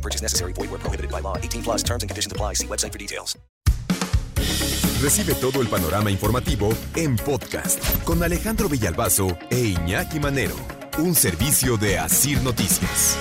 No purchase necessary. Void where prohibited by law. 18 plus terms and conditions apply. See website for details. Recibe todo el panorama informativo en podcast con Alejandro Villalbazo e Iñaki Manero. Un servicio de Asir Noticias.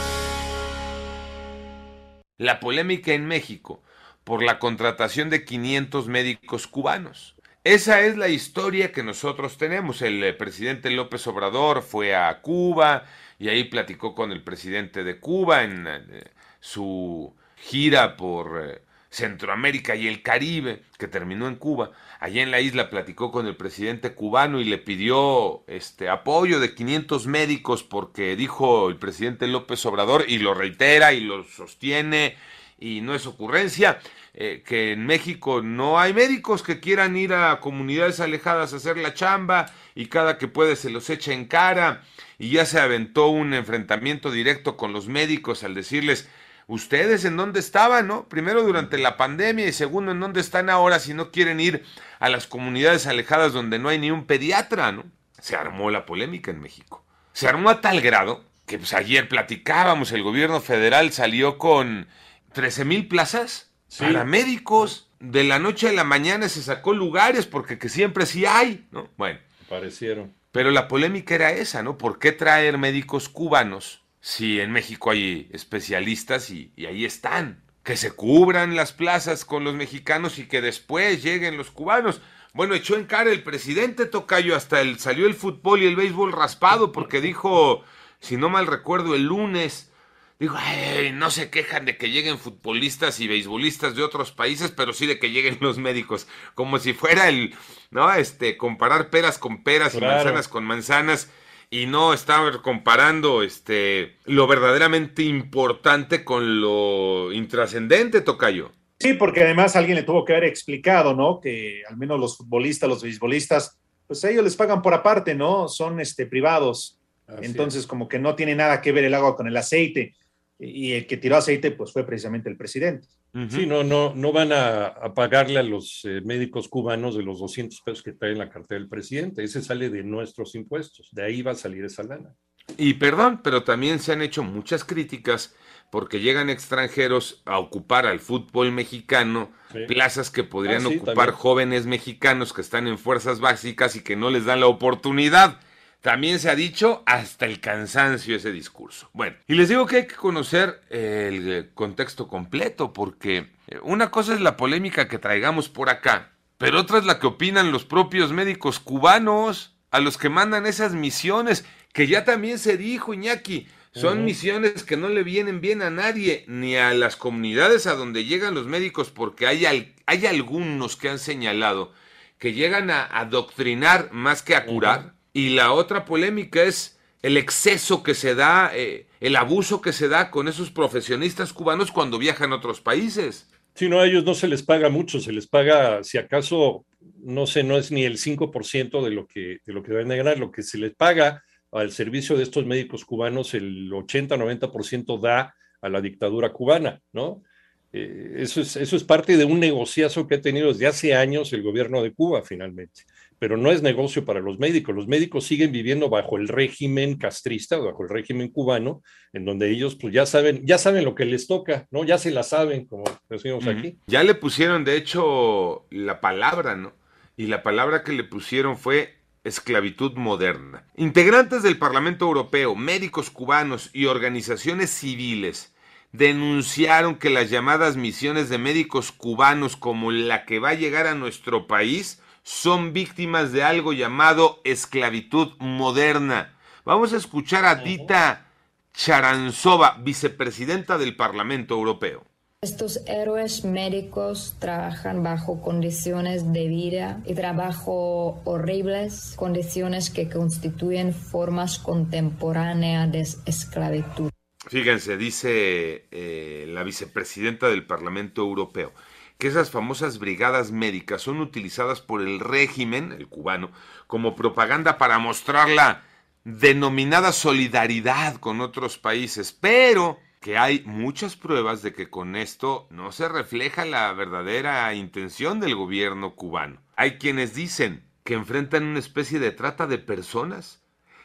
La polémica en México por la contratación de 500 médicos cubanos. Esa es la historia que nosotros tenemos. El eh, presidente López Obrador fue a Cuba y ahí platicó con el presidente de Cuba en eh, su gira por eh, Centroamérica y el Caribe, que terminó en Cuba. Allá en la isla platicó con el presidente cubano y le pidió este apoyo de 500 médicos porque dijo el presidente López Obrador y lo reitera y lo sostiene y no es ocurrencia eh, que en México no hay médicos que quieran ir a comunidades alejadas a hacer la chamba y cada que puede se los echa en cara y ya se aventó un enfrentamiento directo con los médicos al decirles ustedes en dónde estaban, ¿no? Primero durante la pandemia y segundo en dónde están ahora si no quieren ir a las comunidades alejadas donde no hay ni un pediatra, ¿no? Se armó la polémica en México. Se armó a tal grado que pues ayer platicábamos, el gobierno federal salió con 13 mil plazas para médicos. De la noche a la mañana se sacó lugares porque que siempre sí hay, ¿no? Bueno. Parecieron. Pero la polémica era esa, ¿no? ¿Por qué traer médicos cubanos si en México hay especialistas y, y ahí están? Que se cubran las plazas con los mexicanos y que después lleguen los cubanos. Bueno, echó en cara el presidente Tocayo, hasta el, salió el fútbol y el béisbol raspado porque dijo, si no mal recuerdo, el lunes, dijo, "Ay, no se quejan de que lleguen futbolistas y beisbolistas de otros países, pero sí de que lleguen los médicos, como si fuera el, ¿no? Este, comparar peras con peras y manzanas con manzanas y no estar comparando este lo verdaderamente importante con lo intrascendente, Tocayo. Sí, porque además alguien le tuvo que haber explicado, ¿no? Que al menos los futbolistas, los beisbolistas, pues a ellos les pagan por aparte, ¿no? Son este, privados. Así Entonces, como que no tiene nada que ver el agua con el aceite. Y el que tiró aceite, pues fue precisamente el presidente. Sí, no, no, no van a, a pagarle a los eh, médicos cubanos de los 200 pesos que trae en la cartera del presidente. Ese sale de nuestros impuestos. De ahí va a salir esa lana. Y perdón, pero también se han hecho muchas críticas porque llegan extranjeros a ocupar al fútbol mexicano, Sí. plazas que podrían Ah, sí, ocupar también. jóvenes mexicanos que están en fuerzas básicas y que no les dan la oportunidad. También se ha dicho hasta el cansancio ese discurso. Bueno, y les digo que hay que conocer el eh, contexto completo porque eh, una cosa es la polémica que traigamos por acá, pero otra es la que opinan los propios médicos cubanos, a los que mandan esas misiones, que ya también se dijo, Iñaki, son misiones que no le vienen bien a nadie, ni a las comunidades a donde llegan los médicos, porque hay, al- hay algunos que han señalado que llegan a adoctrinar más que a curar. Y la otra polémica es el exceso que se da, eh, el abuso que se da con esos profesionistas cubanos cuando viajan a otros países. Si no, a ellos no se les paga mucho, se les paga, si acaso, no sé, no es ni el 5% de lo que, de lo que deben de ganar, lo que se les paga al servicio de estos médicos cubanos, el 80-90% da a la dictadura cubana, ¿no? Eh, eso, es, eso es parte de un negociazo que ha tenido desde hace años el gobierno de Cuba, finalmente. Pero no es negocio para los médicos. Los médicos siguen viviendo bajo el régimen castrista, bajo el régimen cubano, en donde ellos pues ya saben, ya saben lo que les toca, ¿no? Ya se la saben, como decimos aquí. Ya le pusieron, de hecho, la palabra, ¿no? Y la palabra que le pusieron fue esclavitud moderna. Integrantes del Parlamento Europeo, médicos cubanos y organizaciones civiles denunciaron que las llamadas misiones de médicos cubanos como la que va a llegar a nuestro país son víctimas de algo llamado esclavitud moderna. Vamos a escuchar a Dita Charanzova, vicepresidenta del Parlamento Europeo. Estos héroes médicos trabajan bajo condiciones de vida y trabajo horribles, condiciones que constituyen formas contemporáneas de esclavitud. Fíjense, dice eh, la vicepresidenta del Parlamento Europeo, que esas famosas brigadas médicas son utilizadas por el régimen, el cubano, como propaganda para mostrar la denominada solidaridad con otros países, pero que hay muchas pruebas de que con esto no se refleja la verdadera intención del gobierno cubano. Hay quienes dicen que enfrentan una especie de trata de personas.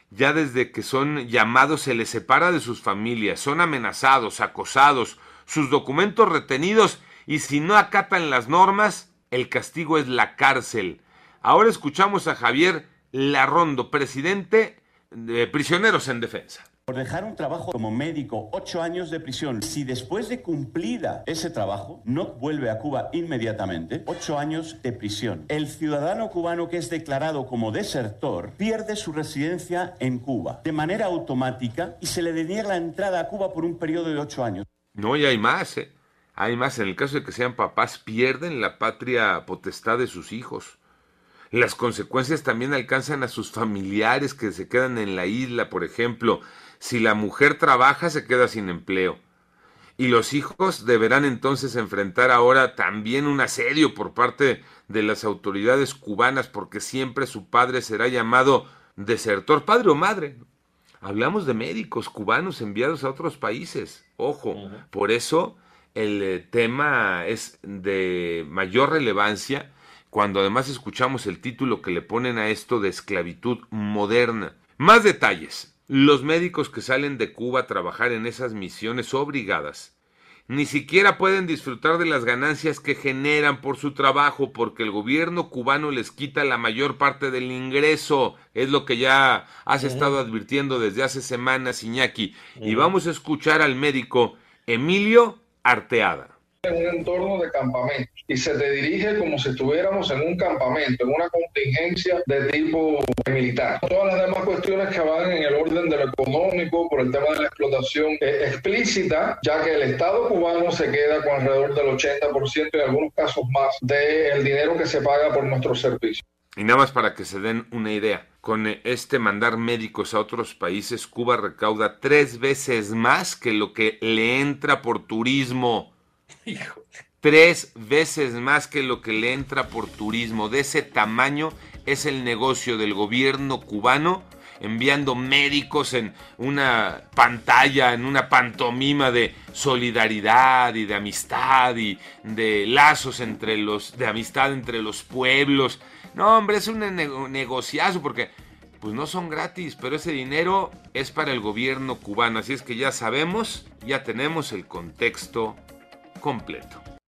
Ya desde que son llamados se les separa de sus familias, son amenazados, acosados, sus documentos retenidos y si no acatan las normas, el castigo es la cárcel. Ahora escuchamos a Javier Larrondo, presidente de Prisioneros en Defensa por dejar un trabajo como médico, ocho años de prisión. Si después de cumplida ese trabajo no vuelve a Cuba inmediatamente, ocho años de prisión. El ciudadano cubano que es declarado como desertor pierde su residencia en Cuba de manera automática y se le deniega la entrada a Cuba por un periodo de ocho años. No, y hay más, ¿eh? Hay más. En el caso de que sean papás, pierden la patria potestad de sus hijos. Las consecuencias también alcanzan a sus familiares que se quedan en la isla, por ejemplo. Si la mujer trabaja, se queda sin empleo. Y los hijos deberán entonces enfrentar ahora también un asedio por parte de las autoridades cubanas porque siempre su padre será llamado desertor, padre o madre. Hablamos de médicos cubanos enviados a otros países. Ojo, por eso el eh, tema es de mayor relevancia cuando además escuchamos el título que le ponen a esto de esclavitud moderna. Más detalles. Los médicos que salen de Cuba a trabajar en esas misiones obligadas ni siquiera pueden disfrutar de las ganancias que generan por su trabajo porque el gobierno cubano les quita la mayor parte del ingreso. Es lo que ya has estado advirtiendo desde hace semanas, Iñaki. Y vamos a escuchar al médico Emilio Arteada en un entorno de campamento y se te dirige como si estuviéramos en un campamento, en una contingencia de tipo militar. Todas las demás cuestiones que van en el orden de lo económico por el tema de la explotación explícita, ya que el Estado cubano se queda con alrededor del 80% y en algunos casos más del dinero que se paga por nuestros servicios. Y nada más para que se den una idea, con este mandar médicos a otros países, Cuba recauda tres veces más que lo que le entra por turismo Tres veces más que lo que le entra por turismo. De ese tamaño es el negocio del gobierno cubano enviando médicos en una pantalla, en una pantomima de solidaridad y de amistad y de lazos entre los, de amistad entre los pueblos. No, hombre, es un negociazo porque pues no son gratis, pero ese dinero es para el gobierno cubano. Así es que ya sabemos, ya tenemos el contexto completo.